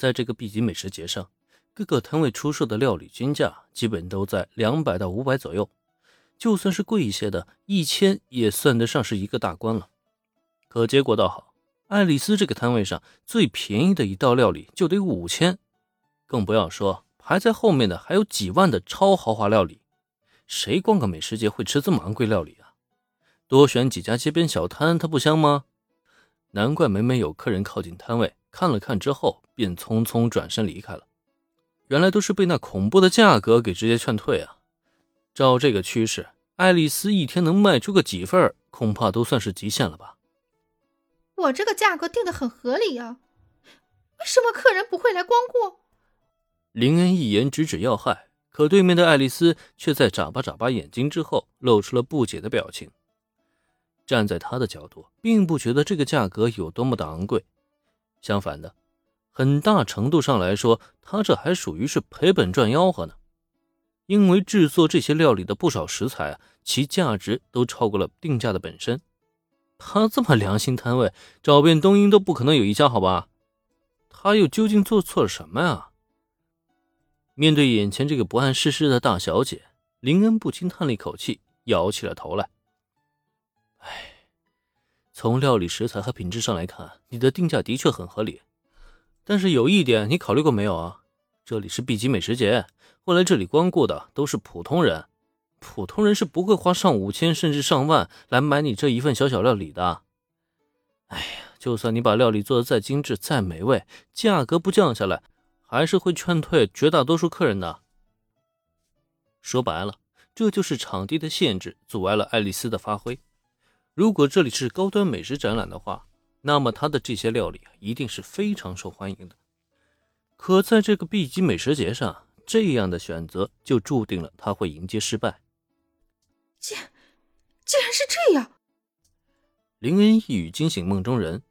在这个 B 级美食节上，各个摊位出售的料理均价基本都在两百到五百左右，就算是贵一些的，一千也算得上是一个大关了。可结果倒好，爱丽丝这个摊位上最便宜的一道料理就得五千，更不要说排在后面的还有几万的超豪华料理。谁逛个美食节会吃这么昂贵料理啊？多选几家街边小摊，它不香吗？难怪每每有客人靠近摊位看了看之后，便匆匆转身离开了。原来都是被那恐怖的价格给直接劝退啊！照这个趋势，爱丽丝一天能卖出个几份，恐怕都算是极限了吧？我这个价格定的很合理啊，为什么客人不会来光顾？林恩一言直指要害。可对面的爱丽丝却在眨巴眨巴眼睛之后，露出了不解的表情。站在她的角度，并不觉得这个价格有多么的昂贵，相反的，很大程度上来说，他这还属于是赔本赚吆喝呢。因为制作这些料理的不少食材啊，其价值都超过了定价的本身。他这么良心摊位，找遍东英都不可能有一家好吧？他又究竟做错了什么呀？面对眼前这个不谙世事的大小姐，林恩不禁叹了一口气，摇起了头来。唉，从料理食材和品质上来看，你的定价的确很合理。但是有一点，你考虑过没有啊？这里是 B 级美食节，会来这里光顾的都是普通人，普通人是不会花上五千甚至上万来买你这一份小小料理的。哎呀，就算你把料理做的再精致、再美味，价格不降下来。还是会劝退绝大多数客人的。说白了，这就是场地的限制阻碍了爱丽丝的发挥。如果这里是高端美食展览的话，那么他的这些料理一定是非常受欢迎的。可在这个 B 级美食节上，这样的选择就注定了他会迎接失败。竟，竟然是这样！林恩一语惊醒梦中人，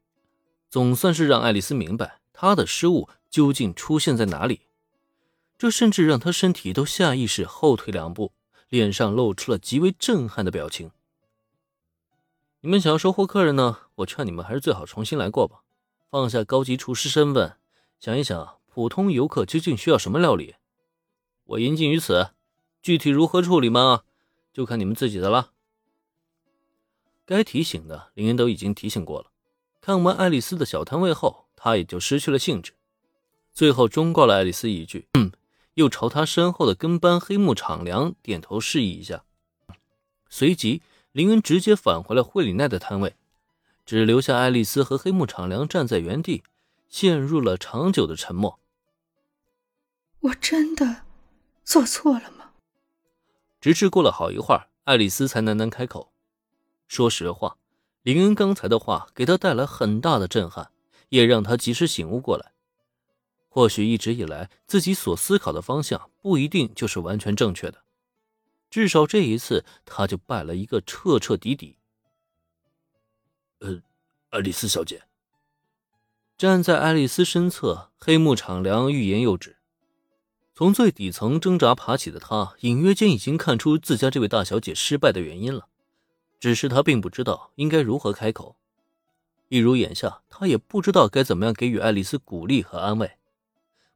总算是让爱丽丝明白她的失误。究竟出现在哪里？这甚至让她身体都下意识后退两步，脸上露出了极为震撼的表情。你们想要收获客人呢？我劝你们还是最好重新来过吧。放下高级厨师身份，想一想普通游客究竟需要什么料理。我言尽于此，具体如何处理嘛，就看你们自己的了。该提醒的林恩都已经提醒过了。看完爱丽丝的小摊位后，他也就失去了兴致。最后忠告了爱丽丝一句，嗯，又朝他身后的跟班黑木敞亮点头示意一下。随即，林恩直接返回了惠里奈的摊位，只留下爱丽丝和黑木敞良站在原地，陷入了长久的沉默。我真的做错了吗？直至过了好一会儿，爱丽丝才喃喃开口：“说实话，林恩刚才的话给她带来很大的震撼，也让她及时醒悟过来。”或许一直以来自己所思考的方向不一定就是完全正确的，至少这一次他就败了一个彻彻底底。呃，爱丽丝小姐站在爱丽丝身侧，黑木敞良欲言又止。从最底层挣扎爬起的他，隐约间已经看出自家这位大小姐失败的原因了，只是他并不知道应该如何开口，一如眼下，他也不知道该怎么样给予爱丽丝鼓励和安慰。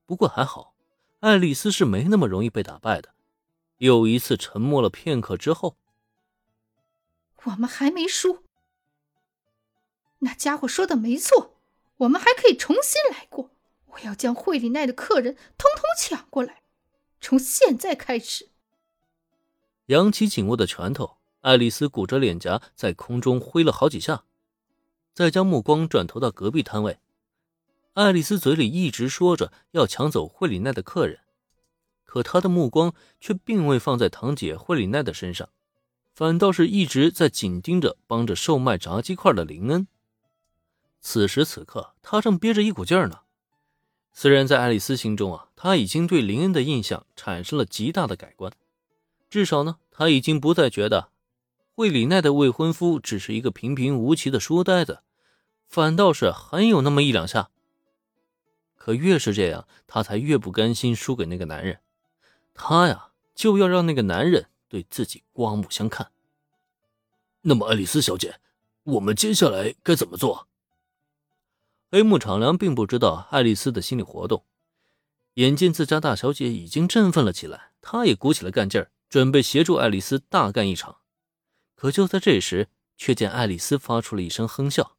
不过还好，爱丽丝是没那么容易被打败的。又一次沉默了片刻之后，我们还没输。那家伙说的没错，我们还可以重新来过。我要将惠里奈的客人通通抢过来，从现在开始。扬起紧握的拳头，爱丽丝鼓着脸颊在空中挥了好几下，再将目光转投到隔壁摊位。爱丽丝嘴里一直说着要抢走惠里奈的客人，可他的目光却并未放在堂姐惠里奈的身上，反倒是一直在紧盯着帮着售卖炸鸡块的林恩。此时此刻，他正憋着一股劲儿呢。虽然在爱丽丝心中啊，他已经对林恩的印象产生了极大的改观，至少呢，他已经不再觉得惠里奈的未婚夫只是一个平平无奇的书呆子，反倒是很有那么一两下。可越是这样，他才越不甘心输给那个男人。他呀，就要让那个男人对自己刮目相看。那么，爱丽丝小姐，我们接下来该怎么做？黑木长良并不知道爱丽丝的心理活动，眼见自家大小姐已经振奋了起来，他也鼓起了干劲儿，准备协助爱丽丝大干一场。可就在这时，却见爱丽丝发出了一声哼笑。